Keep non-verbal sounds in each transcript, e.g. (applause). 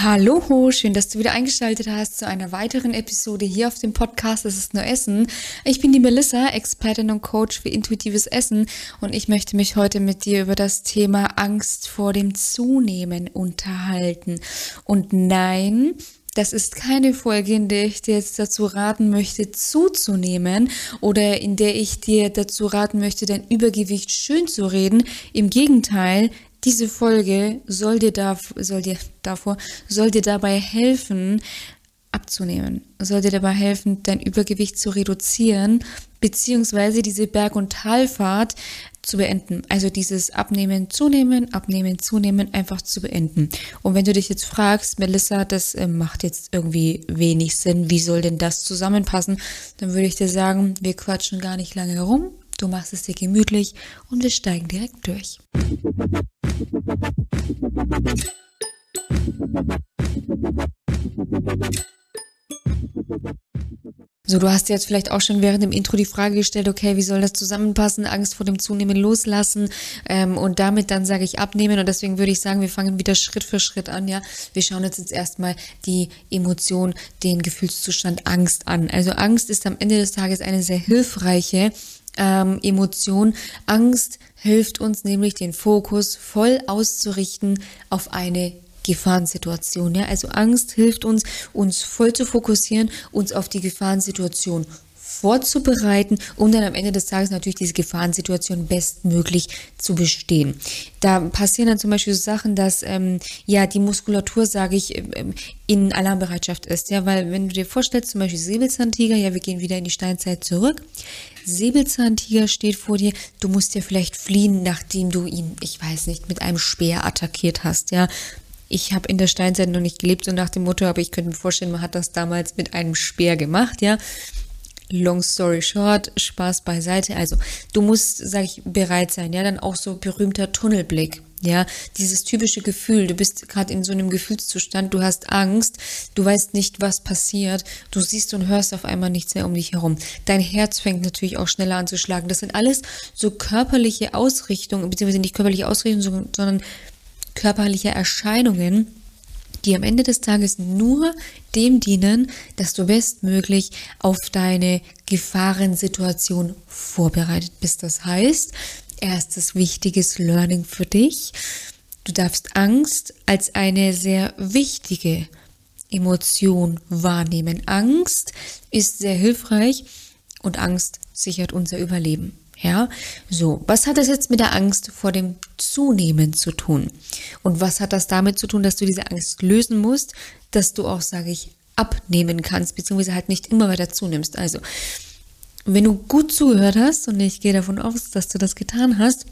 Hallo, schön, dass du wieder eingeschaltet hast zu einer weiteren Episode hier auf dem Podcast Es ist nur Essen. Ich bin die Melissa, Expertin und Coach für intuitives Essen und ich möchte mich heute mit dir über das Thema Angst vor dem Zunehmen unterhalten. Und nein, das ist keine Folge, in der ich dir jetzt dazu raten möchte, zuzunehmen oder in der ich dir dazu raten möchte, dein Übergewicht schön zu reden. Im Gegenteil, diese Folge soll dir, da, soll dir davor, soll dir dabei helfen, abzunehmen, soll dir dabei helfen, dein Übergewicht zu reduzieren, beziehungsweise diese Berg- und Talfahrt zu beenden. Also dieses Abnehmen, Zunehmen, Abnehmen, Zunehmen einfach zu beenden. Und wenn du dich jetzt fragst, Melissa, das äh, macht jetzt irgendwie wenig Sinn, wie soll denn das zusammenpassen? Dann würde ich dir sagen, wir quatschen gar nicht lange herum. Du machst es dir gemütlich und wir steigen direkt durch. So, du hast jetzt vielleicht auch schon während dem Intro die Frage gestellt, okay, wie soll das zusammenpassen? Angst vor dem Zunehmen loslassen ähm, und damit dann sage ich abnehmen. Und deswegen würde ich sagen, wir fangen wieder Schritt für Schritt an, ja. Wir schauen uns jetzt erstmal die Emotion, den Gefühlszustand Angst an. Also Angst ist am Ende des Tages eine sehr hilfreiche ähm, Emotion. Angst hilft uns nämlich, den Fokus voll auszurichten auf eine Gefahrensituation. Ja? Also Angst hilft uns, uns voll zu fokussieren, uns auf die Gefahrensituation vorzubereiten, um dann am Ende des Tages natürlich diese Gefahrensituation bestmöglich zu bestehen. Da passieren dann zum Beispiel so Sachen, dass ähm, ja die Muskulatur, sage ich, ähm, in Alarmbereitschaft ist. Ja, weil wenn du dir vorstellst, zum Beispiel Säbelzahntiger, ja, wir gehen wieder in die Steinzeit zurück. Säbelzahntiger steht vor dir, du musst ja vielleicht fliehen, nachdem du ihn, ich weiß nicht, mit einem Speer attackiert hast, ja. Ich habe in der Steinzeit noch nicht gelebt, so nach dem Motto, aber ich könnte mir vorstellen, man hat das damals mit einem Speer gemacht, ja. Long story short, Spaß beiseite. Also, du musst, sag ich, bereit sein, ja, dann auch so berühmter Tunnelblick. Ja, dieses typische Gefühl, du bist gerade in so einem Gefühlszustand, du hast Angst, du weißt nicht, was passiert, du siehst und hörst auf einmal nichts mehr um dich herum. Dein Herz fängt natürlich auch schneller an zu schlagen. Das sind alles so körperliche Ausrichtungen, beziehungsweise nicht körperliche Ausrichtungen, sondern körperliche Erscheinungen, die am Ende des Tages nur dem dienen, dass du bestmöglich auf deine Gefahrensituation vorbereitet bist. Das heißt, erstes wichtiges Learning für dich, du darfst Angst als eine sehr wichtige Emotion wahrnehmen. Angst ist sehr hilfreich und Angst sichert unser Überleben. Ja, so, was hat das jetzt mit der Angst vor dem Zunehmen zu tun? Und was hat das damit zu tun, dass du diese Angst lösen musst, dass du auch, sage ich, abnehmen kannst, beziehungsweise halt nicht immer weiter zunimmst? Also, wenn du gut zugehört hast, und ich gehe davon aus, dass du das getan hast,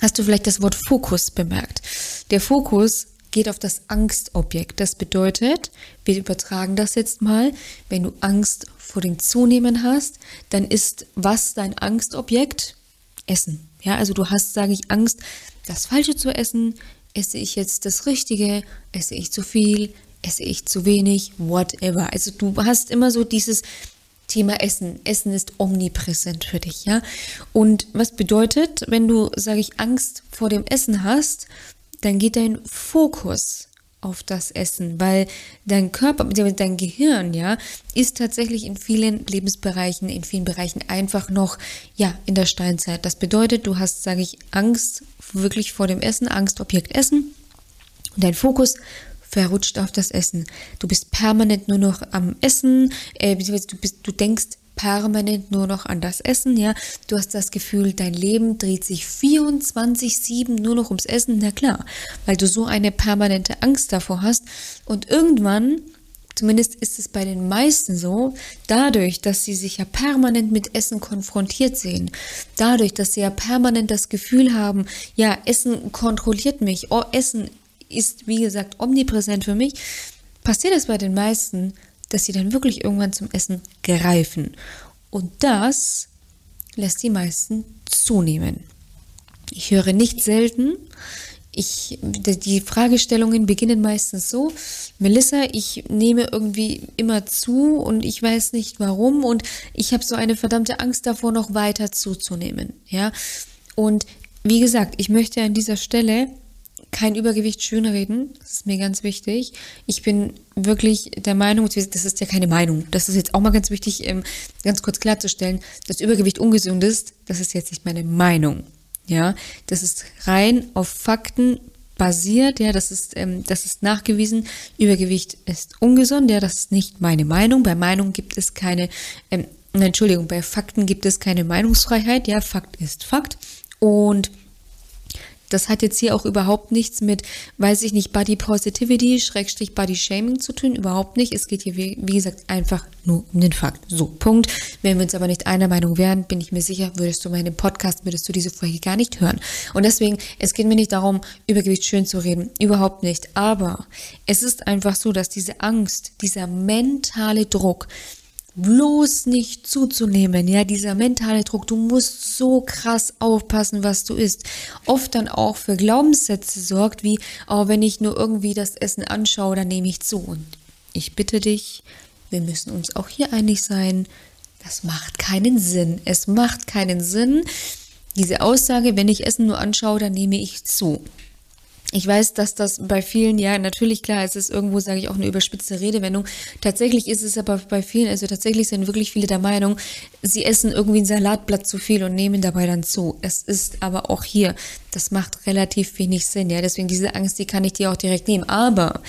hast du vielleicht das Wort Fokus bemerkt. Der Fokus geht auf das Angstobjekt. Das bedeutet, wir übertragen das jetzt mal, wenn du Angst vor dem Zunehmen hast, dann ist was dein Angstobjekt? Essen. Ja, also du hast, sage ich, Angst, das Falsche zu essen. Esse ich jetzt das Richtige? Esse ich zu viel? Esse ich zu wenig? Whatever. Also du hast immer so dieses Thema Essen. Essen ist omnipräsent für dich, ja. Und was bedeutet, wenn du, sage ich, Angst vor dem Essen hast, dann geht dein Fokus auf das Essen, weil dein Körper, dein Gehirn, ja, ist tatsächlich in vielen Lebensbereichen, in vielen Bereichen einfach noch, ja, in der Steinzeit. Das bedeutet, du hast, sage ich, Angst wirklich vor dem Essen, Angst, Objekt Essen und dein Fokus verrutscht auf das Essen. Du bist permanent nur noch am Essen, äh, du bist, du denkst permanent nur noch an das Essen, ja. Du hast das Gefühl, dein Leben dreht sich 24-7 nur noch ums Essen, na klar, weil du so eine permanente Angst davor hast. Und irgendwann, zumindest ist es bei den meisten so, dadurch, dass sie sich ja permanent mit Essen konfrontiert sehen, dadurch, dass sie ja permanent das Gefühl haben, ja, Essen kontrolliert mich, oh, Essen ist, wie gesagt, omnipräsent für mich, passiert es bei den meisten, dass sie dann wirklich irgendwann zum Essen greifen. Und das lässt die meisten zunehmen. Ich höre nicht selten, ich, die Fragestellungen beginnen meistens so, Melissa, ich nehme irgendwie immer zu und ich weiß nicht warum und ich habe so eine verdammte Angst davor, noch weiter zuzunehmen. Ja, und wie gesagt, ich möchte an dieser Stelle kein Übergewicht schönreden, das ist mir ganz wichtig. Ich bin wirklich der Meinung, das ist ja keine Meinung, das ist jetzt auch mal ganz wichtig, ähm, ganz kurz klarzustellen, dass Übergewicht ungesund ist, das ist jetzt nicht meine Meinung. Ja, das ist rein auf Fakten basiert, ja, das ist, ähm, das ist nachgewiesen. Übergewicht ist ungesund, ja, das ist nicht meine Meinung. Bei Meinung gibt es keine, ähm, Entschuldigung, bei Fakten gibt es keine Meinungsfreiheit, ja, Fakt ist Fakt. Und das hat jetzt hier auch überhaupt nichts mit, weiß ich nicht, Body Positivity, Schrägstrich Body Shaming zu tun. Überhaupt nicht. Es geht hier, wie, wie gesagt, einfach nur um den Fakt. So, Punkt. Wenn wir uns aber nicht einer Meinung wären, bin ich mir sicher, würdest du meinen Podcast, würdest du diese Folge gar nicht hören. Und deswegen, es geht mir nicht darum, Übergewicht schön zu reden. Überhaupt nicht. Aber es ist einfach so, dass diese Angst, dieser mentale Druck, bloß nicht zuzunehmen, ja, dieser mentale Druck, du musst so krass aufpassen, was du isst, oft dann auch für Glaubenssätze sorgt, wie, oh, wenn ich nur irgendwie das Essen anschaue, dann nehme ich zu. Und ich bitte dich, wir müssen uns auch hier einig sein, das macht keinen Sinn. Es macht keinen Sinn, diese Aussage, wenn ich Essen nur anschaue, dann nehme ich zu. Ich weiß, dass das bei vielen, ja, natürlich klar, es ist irgendwo, sage ich, auch eine überspitzte Redewendung. Tatsächlich ist es aber bei vielen, also tatsächlich sind wirklich viele der Meinung, sie essen irgendwie ein Salatblatt zu viel und nehmen dabei dann zu. Es ist aber auch hier, das macht relativ wenig Sinn, ja. Deswegen diese Angst, die kann ich dir auch direkt nehmen. Aber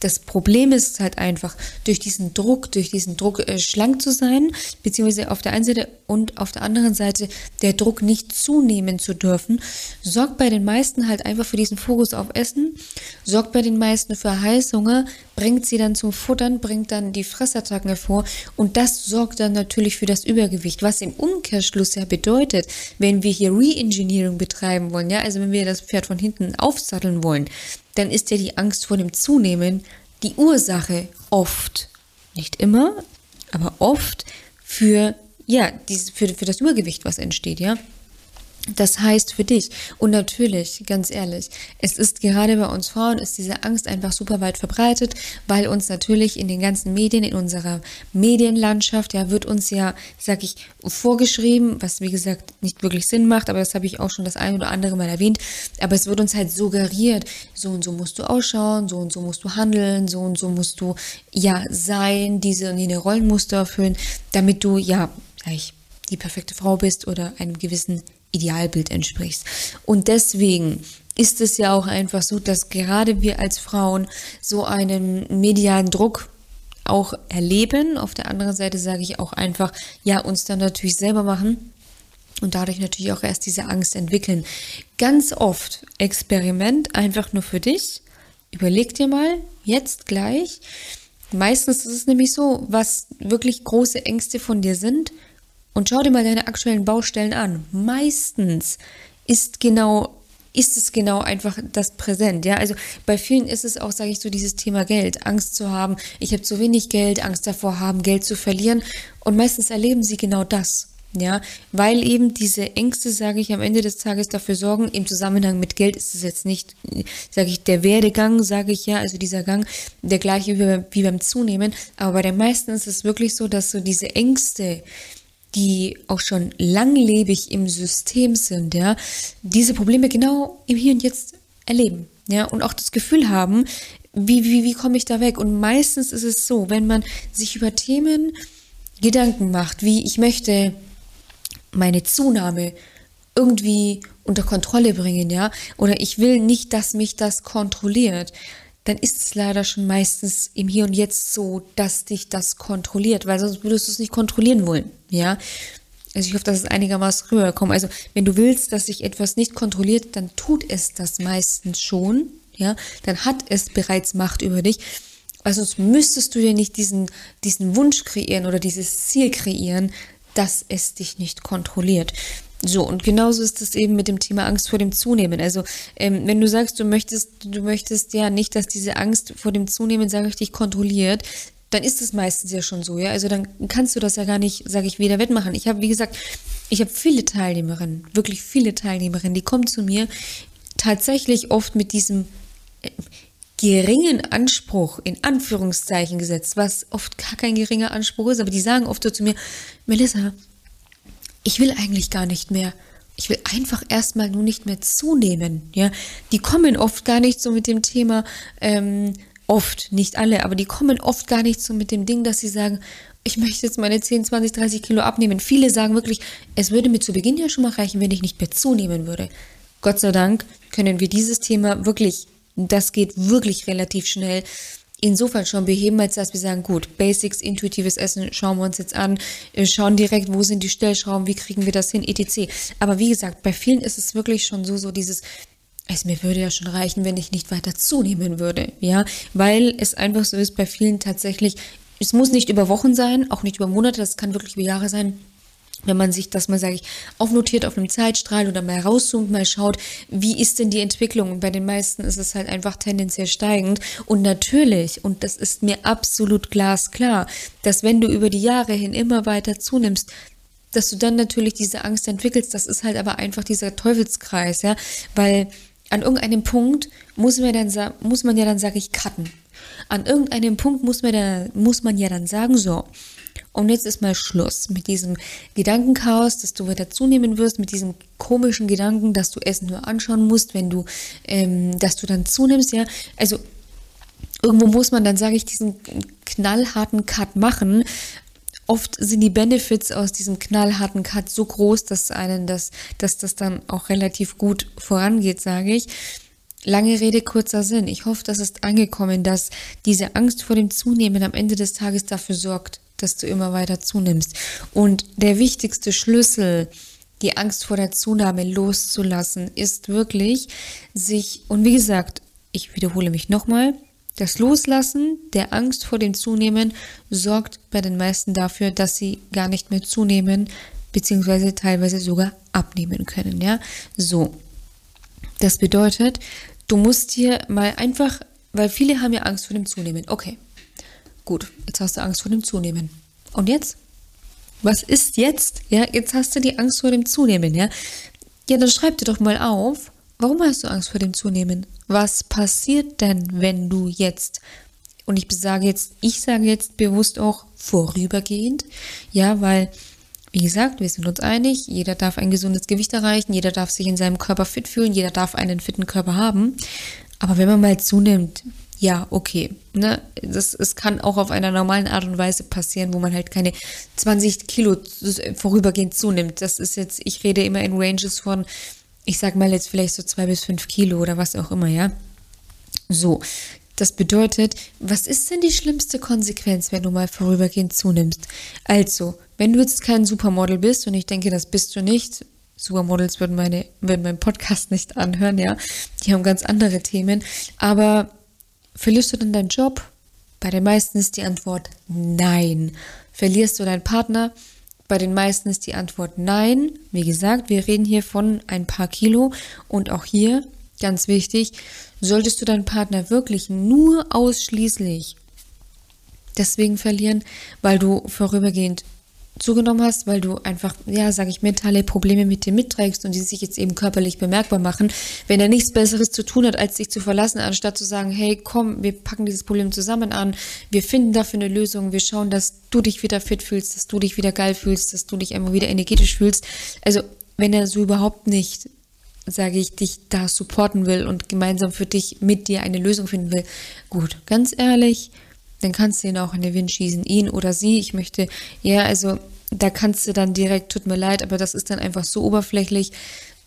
das Problem ist halt einfach, durch diesen Druck, durch diesen Druck äh, schlank zu sein, beziehungsweise auf der einen Seite und auf der anderen Seite der Druck nicht zunehmen zu dürfen, sorgt bei den meisten halt einfach für diesen Fokus auf Essen, sorgt bei den meisten für Heißhunger, bringt sie dann zum Futtern, bringt dann die Fressattacken hervor und das sorgt dann natürlich für das Übergewicht, was im Umkehrschluss ja bedeutet, wenn wir hier Reengineering betreiben wollen, ja, also wenn wir das Pferd von hinten aufsatteln wollen, dann ist ja die Angst vor dem Zunehmen die Ursache oft, nicht immer, aber oft für, ja, dieses, für, für das Übergewicht, was entsteht, ja. Das heißt für dich. Und natürlich, ganz ehrlich, es ist gerade bei uns Frauen, ist diese Angst einfach super weit verbreitet, weil uns natürlich in den ganzen Medien, in unserer Medienlandschaft, ja, wird uns ja, sag ich, vorgeschrieben, was wie gesagt nicht wirklich Sinn macht, aber das habe ich auch schon das ein oder andere Mal erwähnt, aber es wird uns halt suggeriert, so und so musst du ausschauen, so und so musst du handeln, so und so musst du, ja, sein, diese und jene Rollenmuster erfüllen, damit du, ja, sag ich, die perfekte Frau bist oder einem gewissen Idealbild entsprichst. Und deswegen ist es ja auch einfach so, dass gerade wir als Frauen so einen medialen Druck auch erleben. Auf der anderen Seite sage ich auch einfach, ja, uns dann natürlich selber machen und dadurch natürlich auch erst diese Angst entwickeln. Ganz oft Experiment einfach nur für dich. Überleg dir mal, jetzt gleich. Meistens ist es nämlich so, was wirklich große Ängste von dir sind, und schau dir mal deine aktuellen Baustellen an. Meistens ist genau ist es genau einfach das Präsent, ja? Also bei vielen ist es auch, sage ich so, dieses Thema Geld, Angst zu haben, ich habe zu wenig Geld, Angst davor haben, Geld zu verlieren und meistens erleben sie genau das. Ja, weil eben diese Ängste, sage ich, am Ende des Tages dafür sorgen, im Zusammenhang mit Geld ist es jetzt nicht, sage ich, der Werdegang, sage ich ja, also dieser Gang, der gleiche wie, wie beim Zunehmen, aber bei den meisten ist es wirklich so, dass so diese Ängste, die auch schon langlebig im System sind, ja, diese Probleme genau im Hier und Jetzt erleben, ja, und auch das Gefühl haben, wie, wie, wie komme ich da weg? Und meistens ist es so, wenn man sich über Themen Gedanken macht, wie ich möchte meine Zunahme irgendwie unter Kontrolle bringen, ja, oder ich will nicht, dass mich das kontrolliert, dann ist es leider schon meistens im Hier und Jetzt so, dass dich das kontrolliert, weil sonst würdest du es nicht kontrollieren wollen, ja. Also ich hoffe, dass es einigermaßen rüberkommt. Also wenn du willst, dass sich etwas nicht kontrolliert, dann tut es das meistens schon, ja. Dann hat es bereits Macht über dich. Also sonst müsstest du dir nicht diesen, diesen Wunsch kreieren oder dieses Ziel kreieren, dass es dich nicht kontrolliert. So, und genauso ist es eben mit dem Thema Angst vor dem Zunehmen. Also, ähm, wenn du sagst, du möchtest, du möchtest ja nicht, dass diese Angst vor dem Zunehmen, sage ich, dich kontrolliert, dann ist es meistens ja schon so, ja. Also dann kannst du das ja gar nicht, sage ich, wieder wettmachen. Ich habe, wie gesagt, ich habe viele Teilnehmerinnen, wirklich viele Teilnehmerinnen, die kommen zu mir tatsächlich oft mit diesem äh, geringen Anspruch, in Anführungszeichen gesetzt, was oft gar kein geringer Anspruch ist, aber die sagen oft so zu mir, Melissa, ich will eigentlich gar nicht mehr. ich will einfach erstmal nur nicht mehr zunehmen. Ja, die kommen oft gar nicht so mit dem Thema, ähm, oft, nicht alle, aber die kommen oft gar nicht so mit dem Ding, dass sie sagen, ich möchte jetzt meine 10, 20, 30 Kilo abnehmen. Viele sagen wirklich, es würde mir zu Beginn ja schon mal reichen, wenn ich nicht mehr zunehmen würde. Gott sei Dank können wir dieses Thema wirklich, das geht wirklich relativ schnell, insofern schon beheben, als dass wir sagen, gut, Basics, intuitives Essen schauen wir uns jetzt an, wir schauen direkt, wo sind die Stellschrauben, wie kriegen wir das hin, etc. Aber wie gesagt, bei vielen ist es wirklich schon so, so dieses, es mir würde ja schon reichen, wenn ich nicht weiter zunehmen würde, ja, weil es einfach so ist bei vielen tatsächlich, es muss nicht über Wochen sein, auch nicht über Monate, das kann wirklich über Jahre sein, wenn man sich das mal, sage ich, aufnotiert auf einem Zeitstrahl oder mal rauszoomt, mal schaut, wie ist denn die Entwicklung? Und bei den meisten ist es halt einfach tendenziell steigend. Und natürlich, und das ist mir absolut glasklar, dass wenn du über die Jahre hin immer weiter zunimmst, dass du dann natürlich diese Angst entwickelst. Das ist halt aber einfach dieser Teufelskreis, ja, weil an irgendeinem Punkt muss man, dann, muss man ja dann, sage ich, cutten. An irgendeinem Punkt muss man, dann, muss man ja dann sagen, so, und jetzt ist mal Schluss mit diesem Gedankenchaos, dass du weiter zunehmen wirst, mit diesem komischen Gedanken, dass du Essen nur anschauen musst, wenn du, ähm, dass du dann zunimmst, ja. Also irgendwo muss man dann, sage ich, diesen knallharten Cut machen. Oft sind die Benefits aus diesem knallharten Cut so groß, dass einen das, dass das dann auch relativ gut vorangeht, sage ich. Lange Rede, kurzer Sinn. Ich hoffe, das ist angekommen, dass diese Angst vor dem Zunehmen am Ende des Tages dafür sorgt, dass du immer weiter zunimmst. Und der wichtigste Schlüssel, die Angst vor der Zunahme loszulassen, ist wirklich sich, und wie gesagt, ich wiederhole mich nochmal, das Loslassen der Angst vor dem Zunehmen sorgt bei den meisten dafür, dass sie gar nicht mehr zunehmen, beziehungsweise teilweise sogar abnehmen können, ja. So. Das bedeutet, du musst dir mal einfach, weil viele haben ja Angst vor dem Zunehmen. Okay, Gut, jetzt hast du Angst vor dem Zunehmen. Und jetzt? Was ist jetzt? Ja, jetzt hast du die Angst vor dem Zunehmen, ja? Ja, dann schreib dir doch mal auf, warum hast du Angst vor dem Zunehmen? Was passiert denn, wenn du jetzt und ich sage jetzt, ich sage jetzt bewusst auch vorübergehend, ja, weil wie gesagt, wir sind uns einig, jeder darf ein gesundes Gewicht erreichen, jeder darf sich in seinem Körper fit fühlen, jeder darf einen fitten Körper haben. Aber wenn man mal zunimmt, ja, okay. Ne? Das, es kann auch auf einer normalen Art und Weise passieren, wo man halt keine 20 Kilo vorübergehend zunimmt. Das ist jetzt, ich rede immer in Ranges von, ich sag mal jetzt vielleicht so zwei bis fünf Kilo oder was auch immer, ja. So, das bedeutet, was ist denn die schlimmste Konsequenz, wenn du mal vorübergehend zunimmst? Also, wenn du jetzt kein Supermodel bist, und ich denke, das bist du nicht, Supermodels würden meine, würden meinen Podcast nicht anhören, ja. Die haben ganz andere Themen. Aber Verlierst du dann deinen Job? Bei den meisten ist die Antwort nein. Verlierst du deinen Partner? Bei den meisten ist die Antwort nein. Wie gesagt, wir reden hier von ein paar Kilo und auch hier ganz wichtig, solltest du deinen Partner wirklich nur ausschließlich deswegen verlieren, weil du vorübergehend zugenommen hast, weil du einfach, ja, sage ich, mentale Probleme mit dir mitträgst und die sich jetzt eben körperlich bemerkbar machen, wenn er nichts Besseres zu tun hat, als dich zu verlassen, anstatt zu sagen, hey, komm, wir packen dieses Problem zusammen an, wir finden dafür eine Lösung, wir schauen, dass du dich wieder fit fühlst, dass du dich wieder geil fühlst, dass du dich einfach wieder energetisch fühlst. Also, wenn er so überhaupt nicht sage ich, dich da supporten will und gemeinsam für dich mit dir eine Lösung finden will. Gut, ganz ehrlich, dann kannst du ihn auch in den Wind schießen, ihn oder sie. Ich möchte, ja, also da kannst du dann direkt, tut mir leid, aber das ist dann einfach so oberflächlich.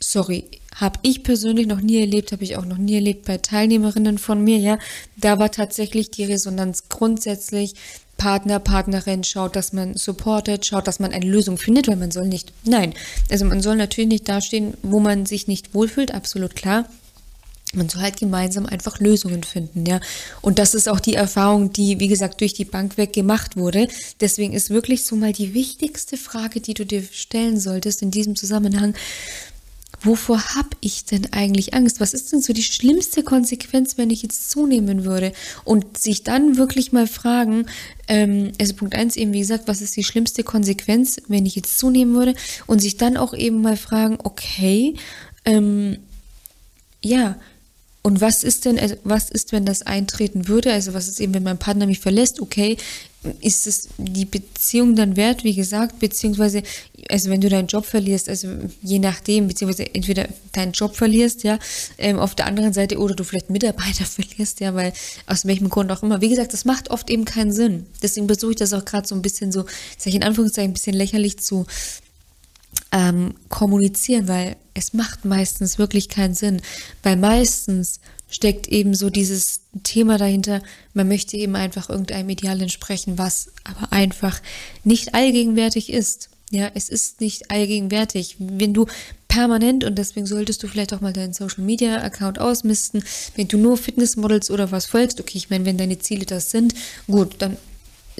Sorry, habe ich persönlich noch nie erlebt, habe ich auch noch nie erlebt bei Teilnehmerinnen von mir, ja. Da war tatsächlich die Resonanz grundsätzlich Partner, Partnerin, schaut, dass man supportet, schaut, dass man eine Lösung findet, weil man soll nicht, nein, also man soll natürlich nicht dastehen, wo man sich nicht wohlfühlt, absolut klar man soll halt gemeinsam einfach Lösungen finden, ja. Und das ist auch die Erfahrung, die, wie gesagt, durch die Bank weg gemacht wurde. Deswegen ist wirklich so mal die wichtigste Frage, die du dir stellen solltest in diesem Zusammenhang. Wovor habe ich denn eigentlich Angst? Was ist denn so die schlimmste Konsequenz, wenn ich jetzt zunehmen würde? Und sich dann wirklich mal fragen, ähm, also Punkt eins eben, wie gesagt, was ist die schlimmste Konsequenz, wenn ich jetzt zunehmen würde? Und sich dann auch eben mal fragen, okay, ähm, ja, und was ist denn, also was ist, wenn das eintreten würde? Also was ist eben, wenn mein Partner mich verlässt? Okay, ist es die Beziehung dann wert, wie gesagt, beziehungsweise, also wenn du deinen Job verlierst, also je nachdem, beziehungsweise entweder deinen Job verlierst, ja, ähm, auf der anderen Seite oder du vielleicht Mitarbeiter (laughs) verlierst, ja, weil aus welchem Grund auch immer. Wie gesagt, das macht oft eben keinen Sinn. Deswegen versuche ich das auch gerade so ein bisschen so, sag ich in Anführungszeichen, ein bisschen lächerlich zu ähm, kommunizieren, weil es macht meistens wirklich keinen Sinn, weil meistens steckt eben so dieses Thema dahinter, man möchte eben einfach irgendeinem Ideal entsprechen, was aber einfach nicht allgegenwärtig ist. Ja, es ist nicht allgegenwärtig. Wenn du permanent, und deswegen solltest du vielleicht auch mal deinen Social Media Account ausmisten, wenn du nur Fitnessmodels oder was folgst, okay, ich meine, wenn deine Ziele das sind, gut, dann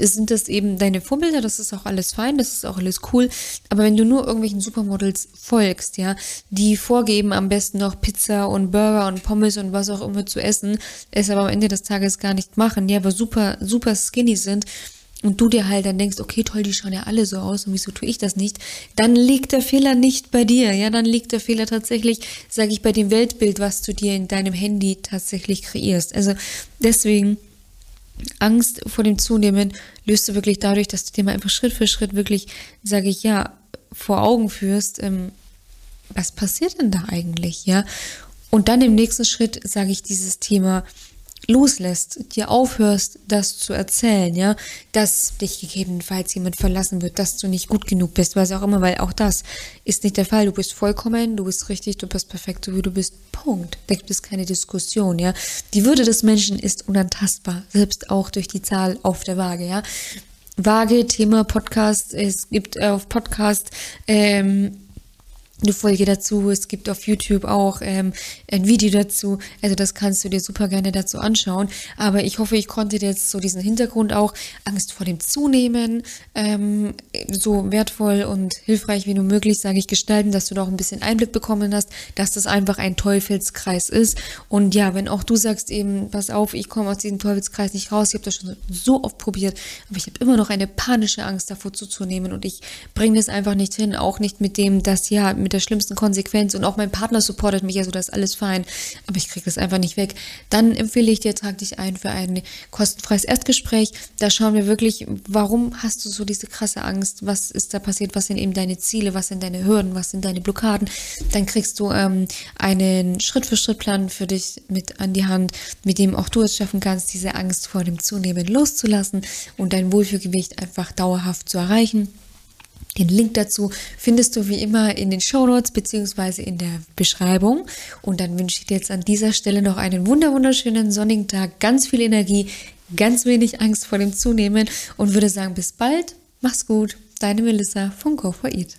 sind das eben deine Vorbilder, das ist auch alles fein, das ist auch alles cool. Aber wenn du nur irgendwelchen Supermodels folgst, ja, die vorgeben, am besten noch Pizza und Burger und Pommes und was auch immer zu essen, es aber am Ende des Tages gar nicht machen, die aber super, super skinny sind, und du dir halt dann denkst, okay, toll, die schauen ja alle so aus und wieso tue ich das nicht, dann liegt der Fehler nicht bei dir, ja, dann liegt der Fehler tatsächlich, sage ich, bei dem Weltbild, was du dir in deinem Handy tatsächlich kreierst. Also deswegen Angst vor dem Zunehmen löst du wirklich dadurch, dass du dir mal einfach Schritt für Schritt wirklich, sage ich ja, vor Augen führst, ähm, was passiert denn da eigentlich, ja? Und dann im nächsten Schritt sage ich dieses Thema loslässt, dir aufhörst, das zu erzählen, ja, dass dich gegebenenfalls jemand verlassen wird, dass du nicht gut genug bist, was auch immer, weil auch das ist nicht der Fall. Du bist vollkommen, du bist richtig, du bist perfekt, so wie du bist. Punkt. Da gibt es keine Diskussion, ja. Die Würde des Menschen ist unantastbar, selbst auch durch die Zahl auf der Waage, ja. Waage, Thema Podcast, es gibt auf Podcast ähm, eine Folge dazu. Es gibt auf YouTube auch ähm, ein Video dazu. Also das kannst du dir super gerne dazu anschauen. Aber ich hoffe, ich konnte dir jetzt so diesen Hintergrund auch Angst vor dem Zunehmen ähm, so wertvoll und hilfreich wie nur möglich, sage ich, gestalten, dass du da auch ein bisschen Einblick bekommen hast, dass das einfach ein Teufelskreis ist. Und ja, wenn auch du sagst eben, pass auf, ich komme aus diesem Teufelskreis nicht raus, ich habe das schon so oft probiert, aber ich habe immer noch eine panische Angst davor zuzunehmen und ich bringe das einfach nicht hin, auch nicht mit dem, dass ja, mit mit der schlimmsten Konsequenz und auch mein Partner supportet mich, also das ist alles fein, aber ich kriege das einfach nicht weg, dann empfehle ich dir, trag dich ein für ein kostenfreies Erstgespräch. Da schauen wir wirklich, warum hast du so diese krasse Angst, was ist da passiert, was sind eben deine Ziele, was sind deine Hürden, was sind deine Blockaden. Dann kriegst du ähm, einen Schritt-für-Schritt-Plan für dich mit an die Hand, mit dem auch du es schaffen kannst, diese Angst vor dem Zunehmen loszulassen und dein Wohlfühlgewicht einfach dauerhaft zu erreichen. Den Link dazu findest du wie immer in den Show Notes beziehungsweise in der Beschreibung. Und dann wünsche ich dir jetzt an dieser Stelle noch einen wunderschönen sonnigen Tag, ganz viel Energie, ganz wenig Angst vor dem Zunehmen und würde sagen, bis bald, mach's gut, deine Melissa von Go for Eat.